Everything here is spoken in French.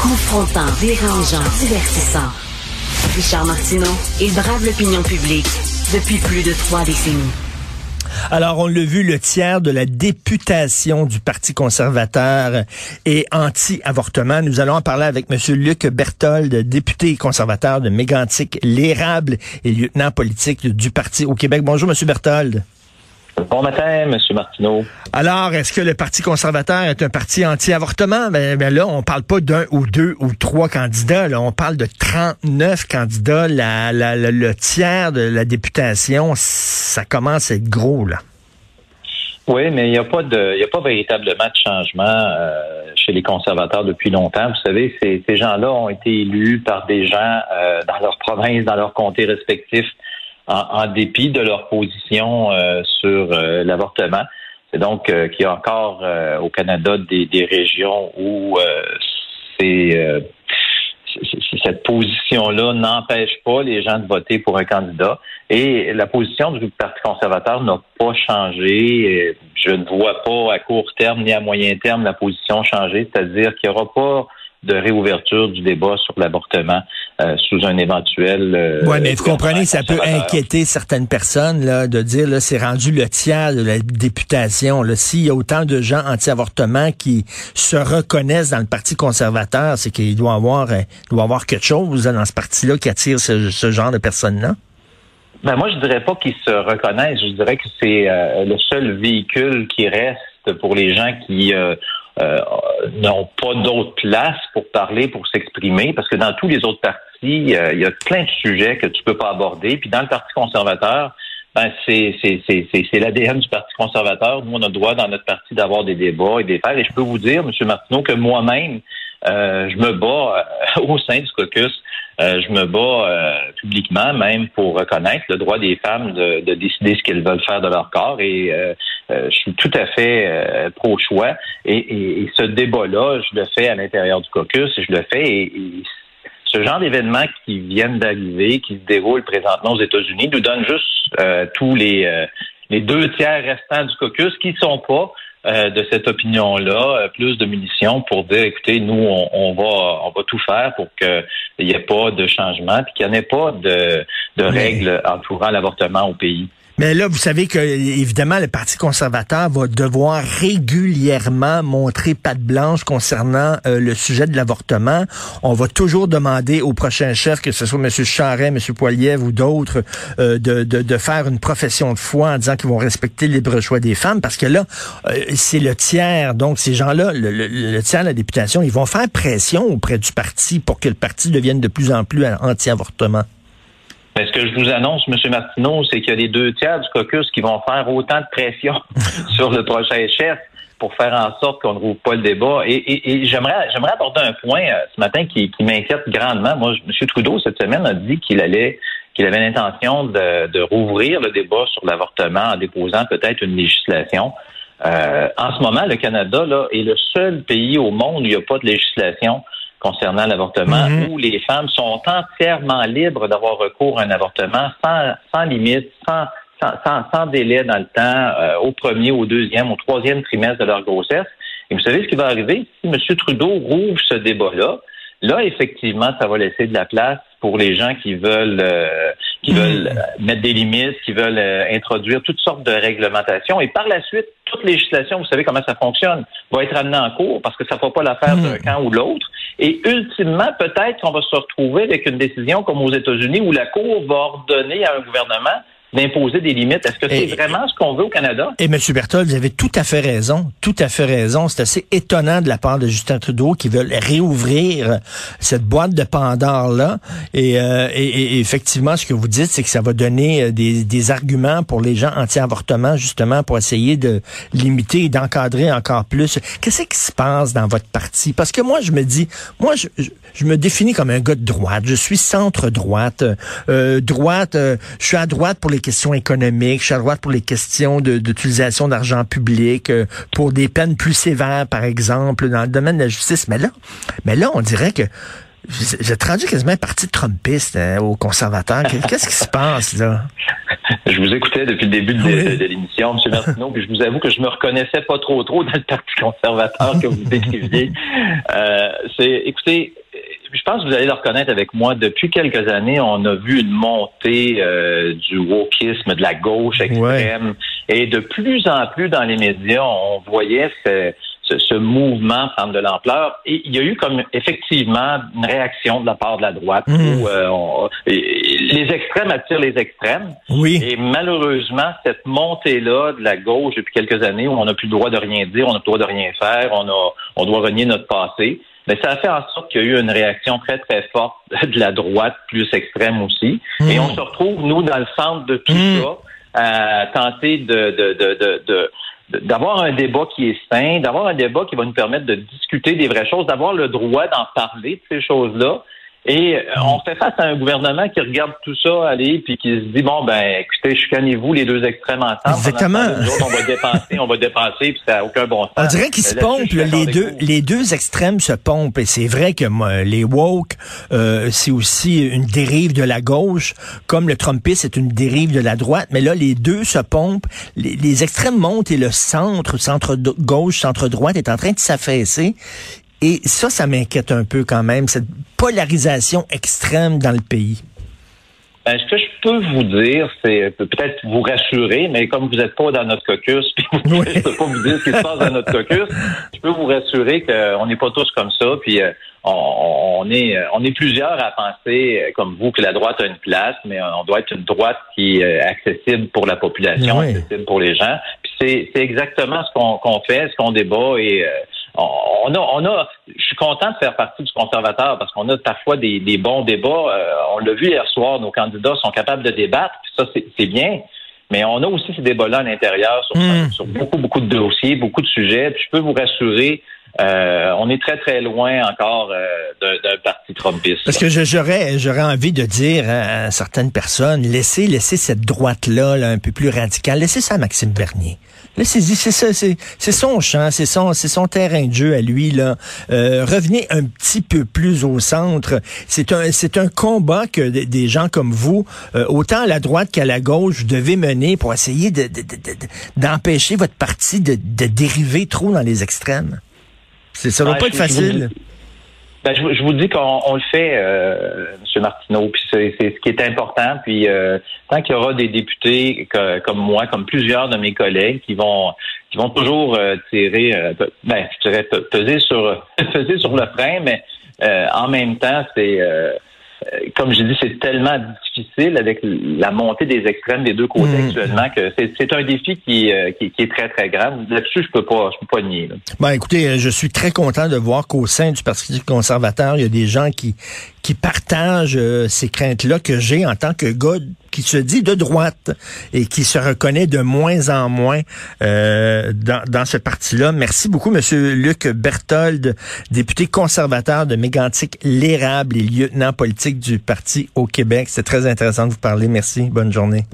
Confrontant, dérangeant, divertissant. Richard Martineau, il brave l'opinion publique depuis plus de trois décennies. Alors, on l'a vu, le tiers de la députation du Parti conservateur est anti-avortement. Nous allons en parler avec M. Luc Berthold, député conservateur de Mégantic, l'érable et lieutenant politique du Parti au Québec. Bonjour, M. Berthold. Bon matin, M. Martineau. Alors, est-ce que le Parti conservateur est un parti anti-avortement? Ben, ben là, on parle pas d'un ou deux ou trois candidats. Là, on parle de 39 candidats. le tiers de la députation, ça commence à être gros, là. Oui, mais il n'y a pas de, il a pas véritablement de changement euh, chez les conservateurs depuis longtemps. Vous savez, ces, ces gens-là ont été élus par des gens euh, dans leur province, dans leurs comtés respectifs en, dépit de leur position euh, sur euh, l'avortement. C'est donc euh, qu'il y a encore au Canada des, des régions où c'est cette position-là n'empêche pas les gens de voter pour un candidat. Et la position du Parti conservateur n'a pas changé. Je ne vois pas à court terme ni à moyen terme la position changer, c'est-à-dire qu'il n'y aura pas de réouverture du débat sur l'avortement euh, sous un éventuel. Euh, oui, mais vous comprenez, ça peut inquiéter certaines personnes là, de dire là, c'est rendu le tiers de la députation. S'il y a autant de gens anti-avortement qui se reconnaissent dans le Parti conservateur, c'est qu'il doit avoir, euh, doit avoir quelque chose dans ce parti-là qui attire ce, genre de personnes-là. Ben moi, je dirais pas qu'ils se reconnaissent. Je dirais que c'est euh, le seul véhicule qui reste pour les gens qui euh, n'ont pas d'autre place pour parler, pour s'exprimer, parce que dans tous les autres partis, euh, il y a plein de sujets que tu peux pas aborder. Puis dans le Parti conservateur, ben c'est l'ADN du Parti conservateur. Nous, on a le droit dans notre parti d'avoir des débats et des faire. Et je peux vous dire, M. Martineau, que moi-même, je me bats au sein du caucus euh, je me bats euh, publiquement même pour reconnaître le droit des femmes de, décider ce qu'elles veulent faire de leur corps et euh, je suis tout à fait pro-choix. Et, ce débat-là, je le fais à l'intérieur du caucus, je le fais et, ce genre d'événements qui viennent d'arriver, qui se déroulent présentement aux États-Unis, nous donne juste tous les, les deux tiers restants du caucus qui ne sont pas euh, de cette opinion-là, euh, plus de munitions pour dire, écoutez, nous, on, va, on va tout faire pour qu'il n'y ait pas de changement, puis qu'il n'y ait pas de, de règles entourant l'avortement au pays. Mais là, vous savez que, évidemment, le Parti conservateur va devoir régulièrement montrer patte blanche concernant euh, le sujet de l'avortement. On va toujours demander au prochain chef, que ce soit M. Charret, M. Poiliev ou d'autres, euh, de, de, faire une profession de foi en disant qu'ils vont respecter le libre choix des femmes, parce que là, euh, c'est le tiers. Donc, ces gens-là, le, le, tiers de la députation, ils vont faire pression auprès du parti pour que le parti devienne de plus en plus anti-avortement. Mais ce que je vous annonce, M. Martineau, c'est qu'il y a les deux tiers du caucus qui vont faire autant de pression sur le prochain chef pour faire en sorte qu'on ne rouvre pas le débat. Et, j'aimerais, j'aimerais aborder un point euh, ce matin qui, m'inquiète grandement. Moi, M. Trudeau, cette semaine, a dit qu'il allait qu'il avait l'intention de, rouvrir le débat sur l'avortement en déposant peut-être une législation. Euh, en ce moment, le Canada là, est le seul pays au monde où il n'y a pas de législation concernant l'avortement, mhm. où les femmes sont entièrement libres d'avoir recours à un avortement sans, sans limite, sans, sans, sans, délai dans le temps, euh, au premier, au deuxième, au troisième trimestre de leur grossesse. Et vous savez ce qui va arriver? Si M. Trudeau rouvre ce débat-là? Là, effectivement, ça va laisser de la place pour les gens qui veulent euh, qui veulent hmm. mettre des limites, qui veulent euh, introduire toutes sortes de réglementations. Et par la suite, toute législation, vous savez comment ça fonctionne, va être amenée en cours parce que ça ne fera pas l'affaire hmm. d'un camp ou l'autre. Et ultimement, peut-être qu'on va se retrouver avec une décision comme aux États-Unis où la Cour va ordonner à un gouvernement d'imposer des limites. Est-ce que c'est vraiment ce qu'on veut au Canada? Et M. Berthold, vous avez tout à fait raison. Tout à fait raison. C'est assez étonnant de la part de Justin Trudeau qui veulent réouvrir cette boîte de Pandore-là. Et, euh, et, effectivement, ce que vous dites, c'est que ça va donner euh, des, des arguments pour les gens anti-avortement, justement, pour essayer de limiter et d'encadrer encore plus. Qu'est-ce qui se passe dans votre parti? Parce que moi, je me dis, moi, je, je, me définis comme un gars de droite. Je suis centre-droite. Euh, droite, euh, je suis à droite pour les questions économiques, je suis à droite pour les questions d'utilisation d'argent public, euh, pour des peines plus sévères, par exemple, dans le domaine de la justice. Mais là, mais là, on dirait que J'ai rendu quasiment un parti trumpiste hein, aux conservateurs. Qu'est-ce qui se passe là? Je vous écoutais depuis le début de, l'émission, M. Martineau, puis je vous avoue que je me reconnaissais pas trop trop dans le Parti conservateur que vous décriviez. Euh, c'est, écoutez, je pense que vous allez le reconnaître avec moi. Depuis quelques années, on a vu une montée euh, du wokisme, de la gauche extrême, et de plus en plus dans les médias, on voyait ce, ce, mouvement prendre de l'ampleur. Et il y a eu comme effectivement une réaction de la part de la droite mmh. où euh, les extrêmes attirent les extrêmes. Oui. Et malheureusement, cette montée-là de la gauche depuis quelques années où on n'a plus le droit de rien dire, on n'a plus le droit de rien faire, on a, on doit renier notre passé. Mais ça a fait en sorte qu'il y a eu une réaction très, très forte de la droite, plus extrême aussi. Et mmh. on se retrouve, nous, dans le centre de tout mmh. ça, à tenter de, de, de, de d'avoir un débat qui est sain, d'avoir un débat qui va nous permettre de discuter des vraies choses, d'avoir le droit d'en parler de ces choses-là. Et euh, on fait face à un gouvernement qui regarde tout ça aller puis qui se dit bon ben écoutez, chicanez-vous les deux extrêmes ensemble. Exactement. on va dépenser, on va dépenser puis ça n'a aucun bon sens. On dirait qu'ils se pompent les deux les deux extrêmes se pompent et c'est vrai que les woke euh, c'est aussi une dérive de la gauche comme le Trumpisme c'est une dérive de la droite mais là les deux se pompent, les, les extrêmes montent et le centre centre gauche centre droite est en train de s'affaisser et ça, ça m'inquiète un peu quand même, cette polarisation extrême dans le pays. Ben, ce que je peux vous dire, c'est peut-être vous rassurer, mais comme vous n'êtes pas dans notre caucus, puis je peux pas vous dire ce qui se passe dans notre caucus, je peux vous rassurer qu'on n'est pas tous comme ça, puis euh, on, est on est plusieurs à penser euh, comme vous que la droite a une place, mais on doit être une droite qui est accessible pour la population, accessible pour les gens. Puis c'est exactement ce qu'on fait, ce qu'on débat et euh, on a, on a, je suis content de faire partie du conservateur parce qu'on a parfois des, bons débats. Euh, on l'a vu hier soir, nos candidats sont capables de débattre, ça c'est bien. Mais on a aussi ces débats-là à l'intérieur sur, hmm. sur, beaucoup, beaucoup de dossiers, beaucoup de sujets. Puis je peux vous rassurer, euh, on est très, très loin encore euh, d'un parti Trumpiste. Parce que j'aurais j'aurais envie de dire à certaines personnes, laissez, laissez cette droite-là là, un peu plus radicale, laissez ça à Maxime Bernier. Laissez-y, c'est son champ, c'est son, son terrain de jeu à lui là. Euh, revenez un petit peu plus au centre. C'est un, un combat que des gens comme vous, autant à la droite qu'à la gauche, vous devez mener pour essayer d'empêcher de, votre parti de, de dériver trop dans les extrêmes. Ça va pas être facile. Ben, je, vous dis qu'on le fait, euh, M. Martineau, puis c'est ce qui est important. Puis euh, tant qu'il y aura des députés comme moi, comme plusieurs de mes collègues, qui vont qui vont toujours euh, tirer, ben, je dirais peser sur peser sur le frein, mais en même temps, c'est comme je dis, c'est tellement difficile avec la montée des extrêmes des deux côtés mm. actuellement que c'est un défi euh, qui, qui, est très, très grand. Là-dessus, je peux pas, je peux pas nier. Ben, écoutez, euh, je suis très content de voir qu'au sein du Parti conservateur, il y a des gens qui, qui partagent ces craintes-là que j'ai en tant que gars qui se dit de droite et qui se reconnaît de moins en moins euh, dans, dans, ce parti-là. Merci beaucoup, Monsieur Luc Berthold, député conservateur de Mégantic, l'érable et lieutenant politique du parti au Québec. C'est très intéressant de vous parler. Merci. Bonne journée.